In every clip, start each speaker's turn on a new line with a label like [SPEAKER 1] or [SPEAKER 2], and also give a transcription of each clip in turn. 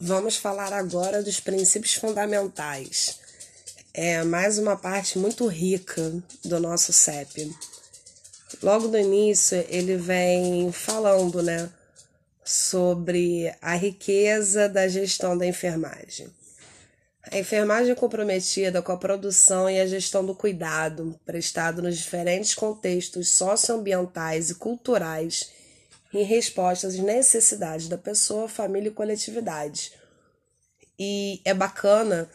[SPEAKER 1] Vamos falar agora dos princípios fundamentais. É mais uma parte muito rica do nosso CEP. Logo no início, ele vem falando, né, sobre a riqueza da gestão da enfermagem. A enfermagem comprometida com a produção e a gestão do cuidado prestado nos diferentes contextos socioambientais e culturais em resposta às necessidades da pessoa, família e coletividade. E é bacana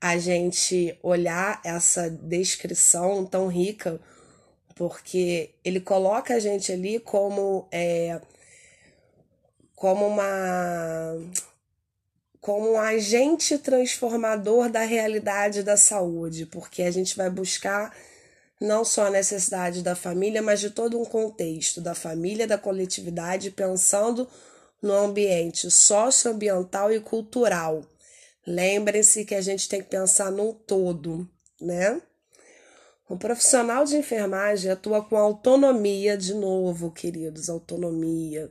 [SPEAKER 1] a gente olhar essa descrição tão rica, porque ele coloca a gente ali como é, como uma como um agente transformador da realidade da saúde, porque a gente vai buscar não só a necessidade da família, mas de todo um contexto da família, da coletividade, pensando no ambiente socioambiental e cultural. Lembrem-se que a gente tem que pensar num todo, né? O profissional de enfermagem atua com autonomia, de novo, queridos, autonomia,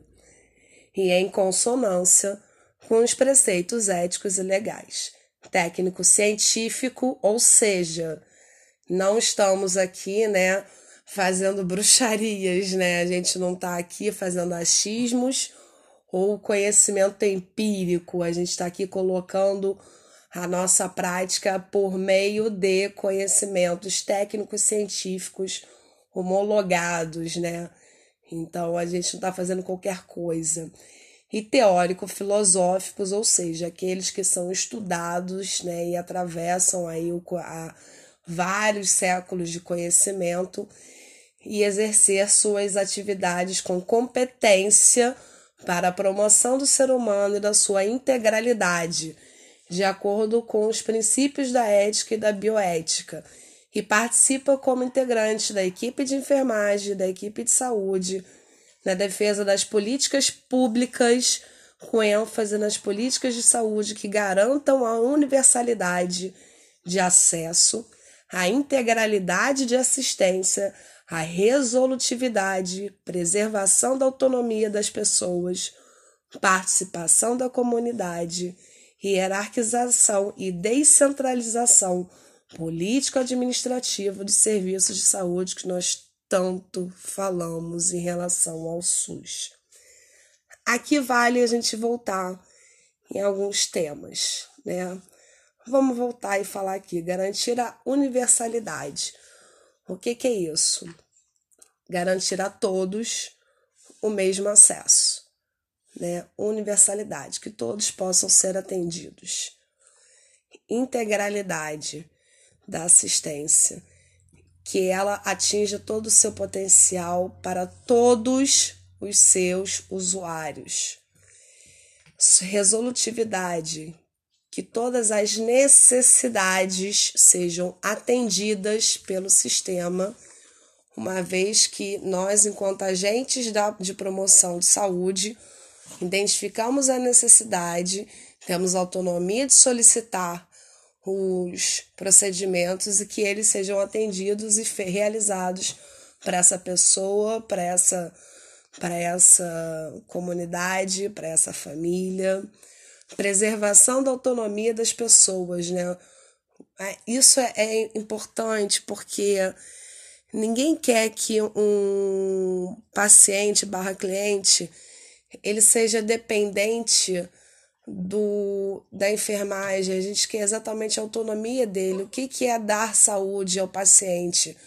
[SPEAKER 1] e é em consonância com os preceitos éticos e legais. Técnico científico, ou seja, não estamos aqui, né, fazendo bruxarias, né? A gente não está aqui fazendo achismos ou conhecimento empírico, a gente está aqui colocando a nossa prática por meio de conhecimentos técnicos científicos homologados, né? Então a gente não está fazendo qualquer coisa. E teórico-filosóficos, ou seja, aqueles que são estudados né, e atravessam aí o, a, vários séculos de conhecimento e exercer suas atividades com competência para a promoção do ser humano e da sua integralidade, de acordo com os princípios da ética e da bioética, e participa como integrante da equipe de enfermagem, da equipe de saúde, na defesa das políticas públicas, com ênfase nas políticas de saúde que garantam a universalidade de acesso a integralidade de assistência, a resolutividade, preservação da autonomia das pessoas, participação da comunidade, hierarquização e descentralização político-administrativo de serviços de saúde que nós tanto falamos em relação ao SUS. Aqui vale a gente voltar em alguns temas, né? Vamos voltar e falar aqui, garantir a universalidade. O que, que é isso? Garantir a todos o mesmo acesso, né? Universalidade, que todos possam ser atendidos. Integralidade da assistência, que ela atinja todo o seu potencial para todos os seus usuários. Resolutividade, que todas as necessidades sejam atendidas pelo sistema, uma vez que nós, enquanto agentes de promoção de saúde, identificamos a necessidade, temos autonomia de solicitar os procedimentos e que eles sejam atendidos e realizados para essa pessoa, para essa para essa comunidade, para essa família preservação da autonomia das pessoas, né? É, isso é, é importante porque ninguém quer que um paciente barra cliente ele seja dependente do da enfermagem. A gente quer exatamente a autonomia dele. O que, que é dar saúde ao paciente?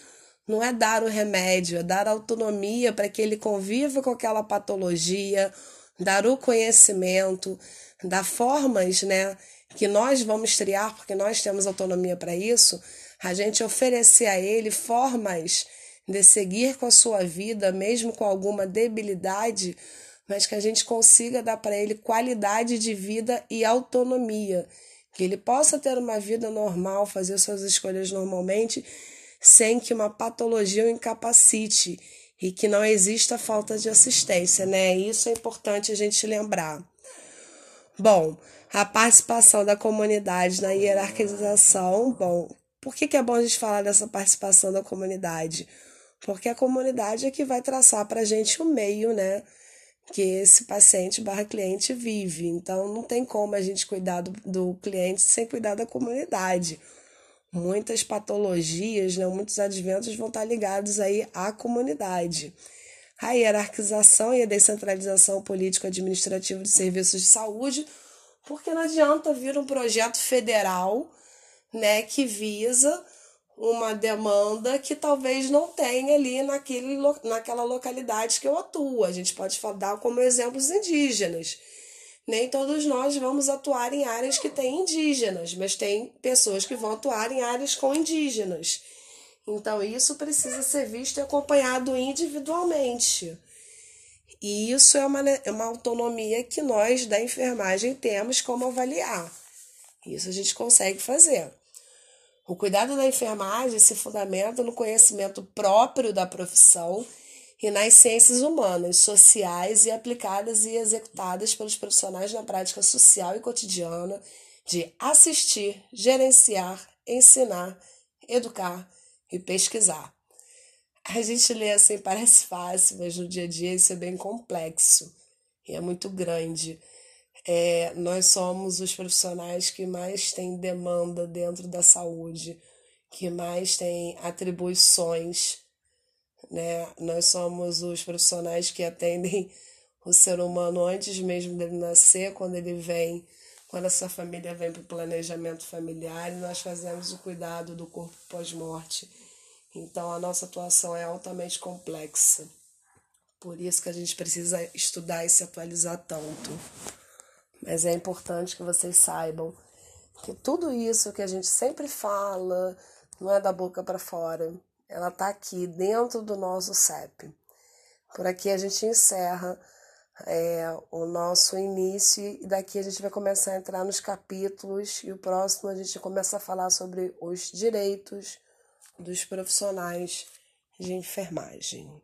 [SPEAKER 1] Não é dar o remédio, é dar autonomia para que ele conviva com aquela patologia, dar o conhecimento, dar formas, né, que nós vamos criar, porque nós temos autonomia para isso, a gente oferecer a ele formas de seguir com a sua vida, mesmo com alguma debilidade, mas que a gente consiga dar para ele qualidade de vida e autonomia, que ele possa ter uma vida normal, fazer suas escolhas normalmente, sem que uma patologia o incapacite e que não exista falta de assistência, né? Isso é importante a gente lembrar. Bom, a participação da comunidade na hierarquização. Bom, por que, que é bom a gente falar dessa participação da comunidade? Porque a comunidade é que vai traçar para a gente o meio, né? que esse paciente barra cliente vive. Então, não tem como a gente cuidar do, do cliente sem cuidar da comunidade. Muitas patologias, né, muitos adventos vão estar ligados aí à comunidade. A hierarquização e a descentralização político-administrativa de serviços de saúde, porque não adianta vir um projeto federal né, que visa uma demanda que talvez não tenha ali naquele, naquela localidade que eu atuo. A gente pode dar como exemplos indígenas. Nem todos nós vamos atuar em áreas que têm indígenas, mas tem pessoas que vão atuar em áreas com indígenas. Então, isso precisa ser visto e acompanhado individualmente. E isso é uma, é uma autonomia que nós da enfermagem temos como avaliar. Isso a gente consegue fazer. O cuidado da enfermagem se fundamenta no conhecimento próprio da profissão e nas ciências humanas, sociais e aplicadas e executadas pelos profissionais na prática social e cotidiana de assistir, gerenciar, ensinar, educar e pesquisar. A gente lê assim, parece fácil, mas no dia a dia isso é bem complexo e é muito grande. É, nós somos os profissionais que mais têm demanda dentro da saúde, que mais têm atribuições. Né? Nós somos os profissionais que atendem o ser humano antes mesmo dele nascer, quando ele vem, quando essa família vem para o planejamento familiar, e nós fazemos o cuidado do corpo pós-morte. Então a nossa atuação é altamente complexa. Por isso que a gente precisa estudar e se atualizar tanto. Mas é importante que vocês saibam que tudo isso que a gente sempre fala não é da boca para fora. Ela está aqui dentro do nosso CEP. Por aqui a gente encerra é, o nosso início e daqui a gente vai começar a entrar nos capítulos e o próximo a gente começa a falar sobre os direitos dos profissionais de enfermagem.